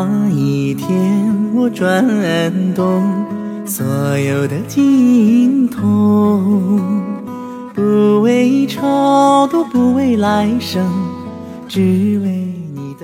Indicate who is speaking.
Speaker 1: 那一天我转动所有的经筒不为超度不为来生只为你